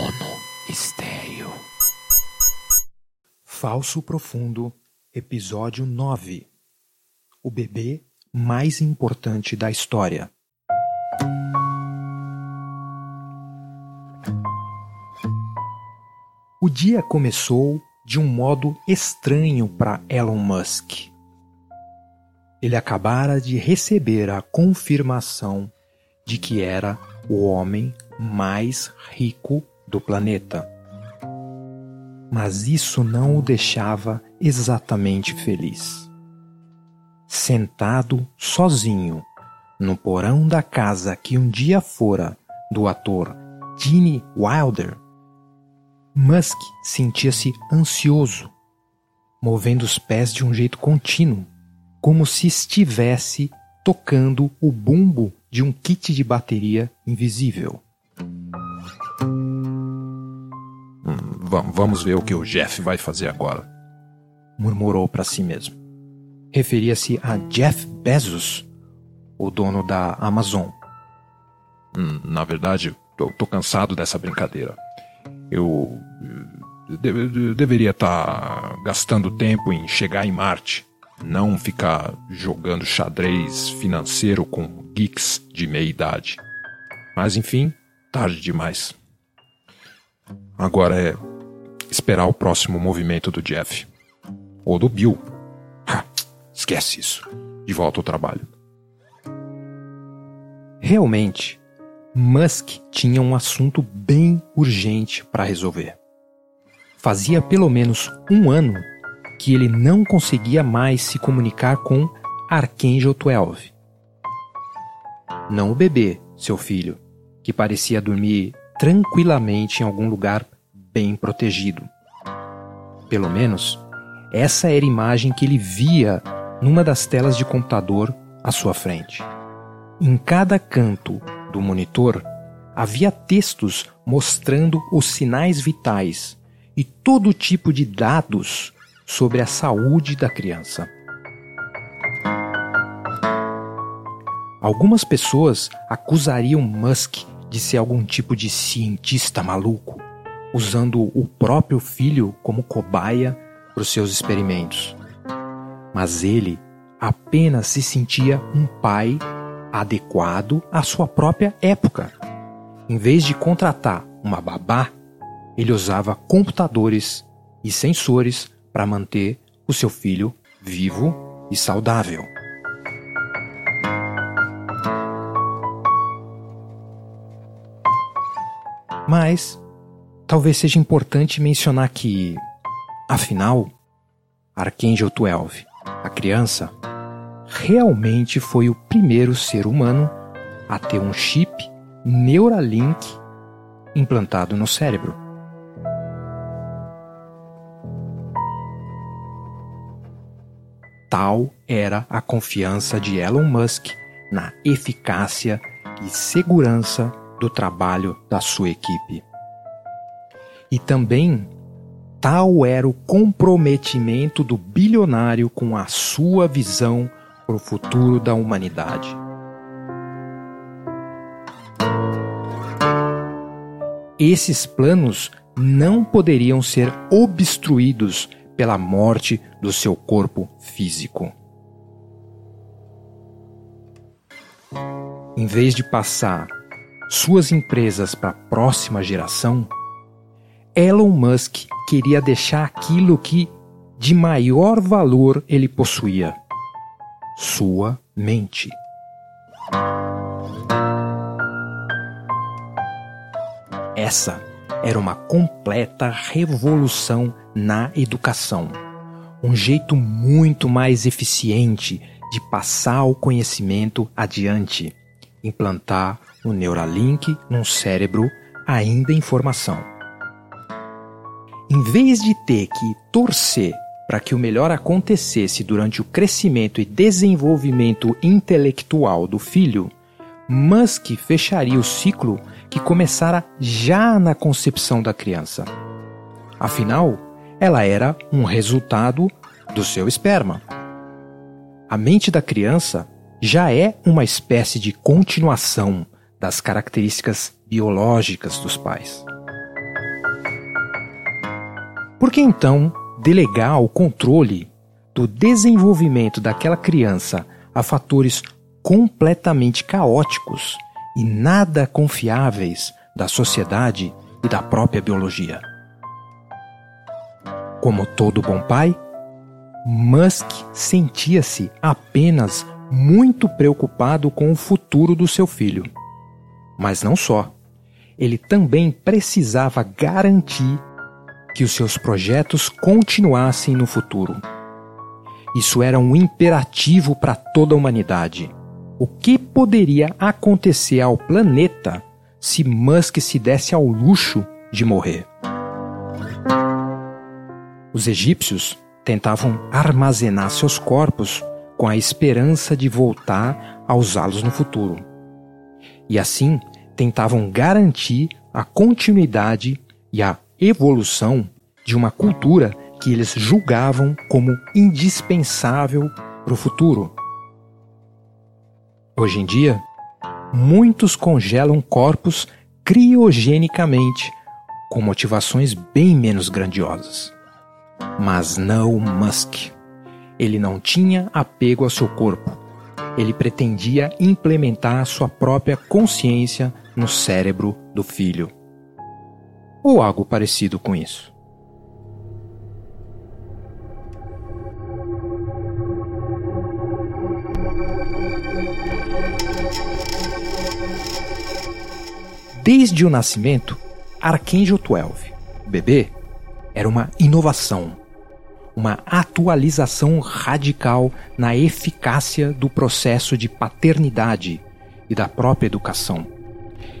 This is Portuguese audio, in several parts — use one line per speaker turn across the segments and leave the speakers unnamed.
Mono Estéreo.
Falso Profundo, episódio 9. O bebê mais importante da história. O dia começou de um modo estranho para Elon Musk. Ele acabara de receber a confirmação de que era o homem mais rico do planeta. Mas isso não o deixava exatamente feliz. Sentado sozinho no porão da casa que um dia fora do ator Gene Wilder, Musk sentia-se ansioso, movendo os pés de um jeito contínuo, como se estivesse tocando o bumbo de um kit de bateria invisível.
Vamos ver o que o Jeff vai fazer agora.
Murmurou para si mesmo. Referia-se a Jeff Bezos, o dono da Amazon.
Hum, na verdade, tô, tô, cansado dessa brincadeira. Eu de, deveria estar tá gastando tempo em chegar em Marte, não ficar jogando xadrez financeiro com geeks de meia idade. Mas enfim, tarde demais. Agora é esperar o próximo movimento do Jeff. Ou do Bill. Ha, esquece isso. De volta ao trabalho.
Realmente, Musk tinha um assunto bem urgente para resolver. Fazia pelo menos um ano que ele não conseguia mais se comunicar com Archangel 12. Não o bebê, seu filho, que parecia dormir tranquilamente em algum lugar bem protegido. Pelo menos, essa era a imagem que ele via numa das telas de computador à sua frente. Em cada canto do monitor havia textos mostrando os sinais vitais e todo tipo de dados sobre a saúde da criança. Algumas pessoas acusariam Musk de ser algum tipo de cientista maluco usando o próprio filho como cobaia para os seus experimentos. Mas ele apenas se sentia um pai adequado à sua própria época. Em vez de contratar uma babá, ele usava computadores e sensores para manter o seu filho vivo e saudável. Mas talvez seja importante mencionar que, afinal, Archangel 12, a criança, realmente foi o primeiro ser humano a ter um chip Neuralink implantado no cérebro. Tal era a confiança de Elon Musk na eficácia e segurança do trabalho da sua equipe. E também tal era o comprometimento do bilionário com a sua visão para o futuro da humanidade. Esses planos não poderiam ser obstruídos pela morte do seu corpo físico. Em vez de passar suas empresas para a próxima geração, Elon Musk queria deixar aquilo que de maior valor ele possuía: sua mente. Essa era uma completa revolução na educação. Um jeito muito mais eficiente de passar o conhecimento adiante, implantar o Neuralink num cérebro ainda em formação. Em vez de ter que torcer para que o melhor acontecesse durante o crescimento e desenvolvimento intelectual do filho, Musk fecharia o ciclo que começara já na concepção da criança. Afinal, ela era um resultado do seu esperma. A mente da criança já é uma espécie de continuação das características biológicas dos pais. Por que então delegar o controle do desenvolvimento daquela criança a fatores completamente caóticos e nada confiáveis da sociedade e da própria biologia? Como todo bom pai, Musk sentia-se apenas muito preocupado com o futuro do seu filho. Mas não só. Ele também precisava garantir que os seus projetos continuassem no futuro. Isso era um imperativo para toda a humanidade. O que poderia acontecer ao planeta se Musk se desse ao luxo de morrer? Os egípcios tentavam armazenar seus corpos com a esperança de voltar a usá-los no futuro. E assim tentavam garantir a continuidade e a evolução de uma cultura que eles julgavam como indispensável para o futuro. Hoje em dia, muitos congelam corpos criogenicamente com motivações bem menos grandiosas. Mas não Musk. Ele não tinha apego ao seu corpo. Ele pretendia implementar sua própria consciência no cérebro do filho. Ou algo parecido com isso. Desde o nascimento, Archangel 12, o bebê, era uma inovação, uma atualização radical na eficácia do processo de paternidade e da própria educação,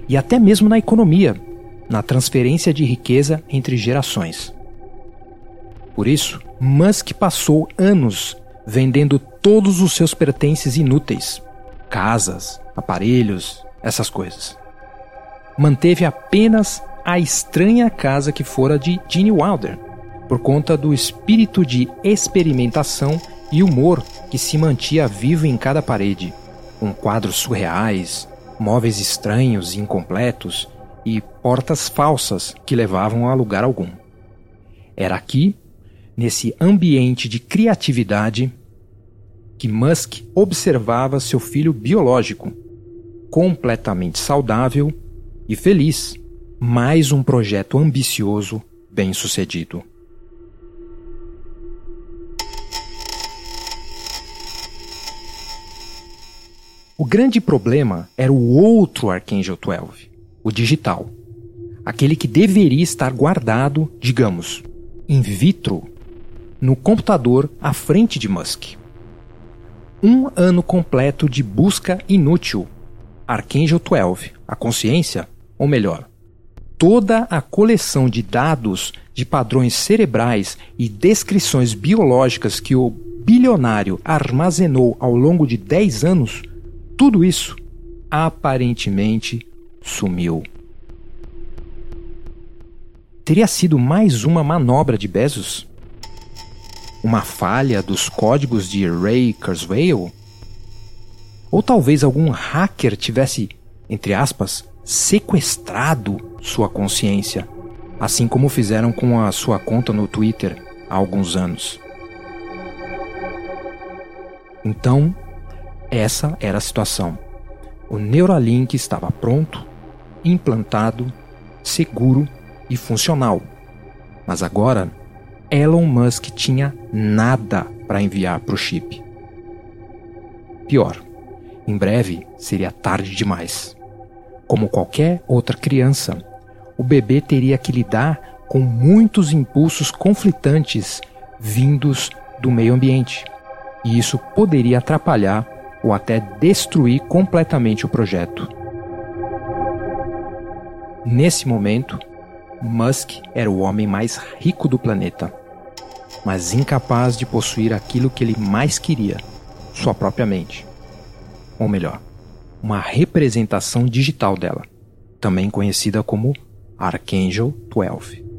e até mesmo na economia, na transferência de riqueza entre gerações. Por isso, Musk passou anos vendendo todos os seus pertences inúteis casas, aparelhos, essas coisas. Manteve apenas a estranha casa que fora de Gene Wilder, por conta do espírito de experimentação e humor que se mantia vivo em cada parede, com quadros surreais, móveis estranhos e incompletos e portas falsas que levavam a lugar algum. Era aqui, nesse ambiente de criatividade, que Musk observava seu filho biológico, completamente saudável e feliz. Mais um projeto ambicioso, bem sucedido. O grande problema era o outro Archangel 12, o digital. Aquele que deveria estar guardado, digamos, in vitro, no computador à frente de Musk. Um ano completo de busca inútil. Archangel 12, a consciência, ou melhor, toda a coleção de dados de padrões cerebrais e descrições biológicas que o bilionário armazenou ao longo de 10 anos tudo isso aparentemente sumiu. Teria sido mais uma manobra de Bezos? Uma falha dos códigos de Ray Kurzweil? Ou talvez algum hacker tivesse, entre aspas, sequestrado sua consciência, assim como fizeram com a sua conta no Twitter há alguns anos. Então, essa era a situação. O Neuralink estava pronto, implantado, seguro e funcional. Mas agora, Elon Musk tinha nada para enviar para o chip. Pior, em breve seria tarde demais. Como qualquer outra criança, o bebê teria que lidar com muitos impulsos conflitantes vindos do meio ambiente, e isso poderia atrapalhar ou até destruir completamente o projeto. Nesse momento, Musk era o homem mais rico do planeta, mas incapaz de possuir aquilo que ele mais queria, sua própria mente. Ou melhor, uma representação digital dela, também conhecida como Archangel 12.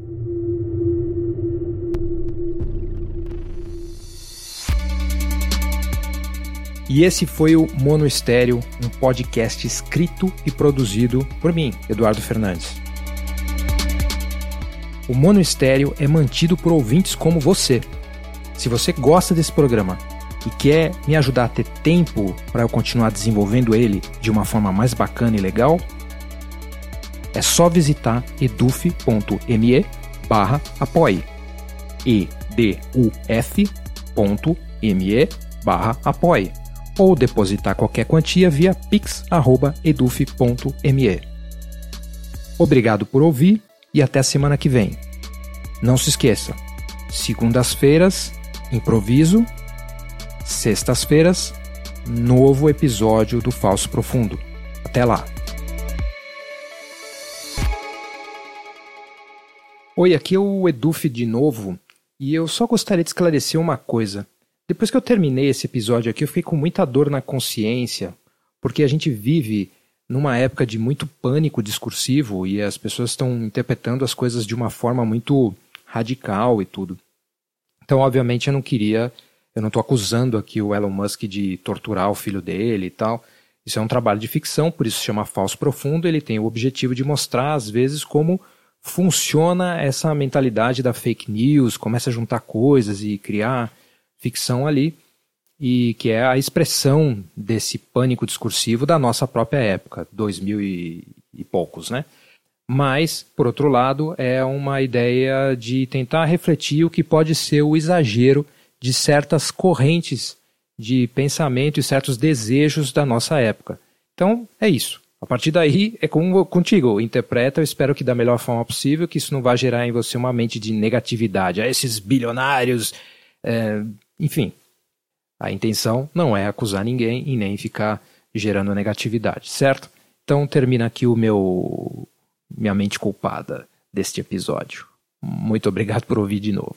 E esse foi o Mono Estéreo, um podcast escrito e produzido por mim, Eduardo Fernandes. O Mono Estéreo é mantido por ouvintes como você. Se você gosta desse programa e quer me ajudar a ter tempo para eu continuar desenvolvendo ele de uma forma mais bacana e legal, é só visitar eduf.me barra apoie eduf.me barra apoie ou depositar qualquer quantia via pix.eduf.me. Obrigado por ouvir e até semana que vem. Não se esqueça, segundas-feiras, improviso, sextas-feiras, novo episódio do Falso Profundo. Até lá! Oi, aqui é o Eduf de novo e eu só gostaria de esclarecer uma coisa. Depois que eu terminei esse episódio aqui, eu fiquei com muita dor na consciência, porque a gente vive numa época de muito pânico discursivo e as pessoas estão interpretando as coisas de uma forma muito radical e tudo. Então, obviamente, eu não queria, eu não estou acusando aqui o Elon Musk de torturar o filho dele e tal. Isso é um trabalho de ficção, por isso se chama Falso Profundo. Ele tem o objetivo de mostrar, às vezes, como funciona essa mentalidade da fake news, começa a juntar coisas e criar ficção ali, e que é a expressão desse pânico discursivo da nossa própria época, 2000 e, e poucos, né? Mas, por outro lado, é uma ideia de tentar refletir o que pode ser o exagero de certas correntes de pensamento e certos desejos da nossa época. Então, é isso. A partir daí, é com, contigo. Interpreta, eu espero que da melhor forma possível, que isso não vá gerar em você uma mente de negatividade. A esses bilionários, é, enfim, a intenção não é acusar ninguém e nem ficar gerando negatividade, certo? Então termina aqui o meu minha mente culpada deste episódio. Muito obrigado por ouvir de novo.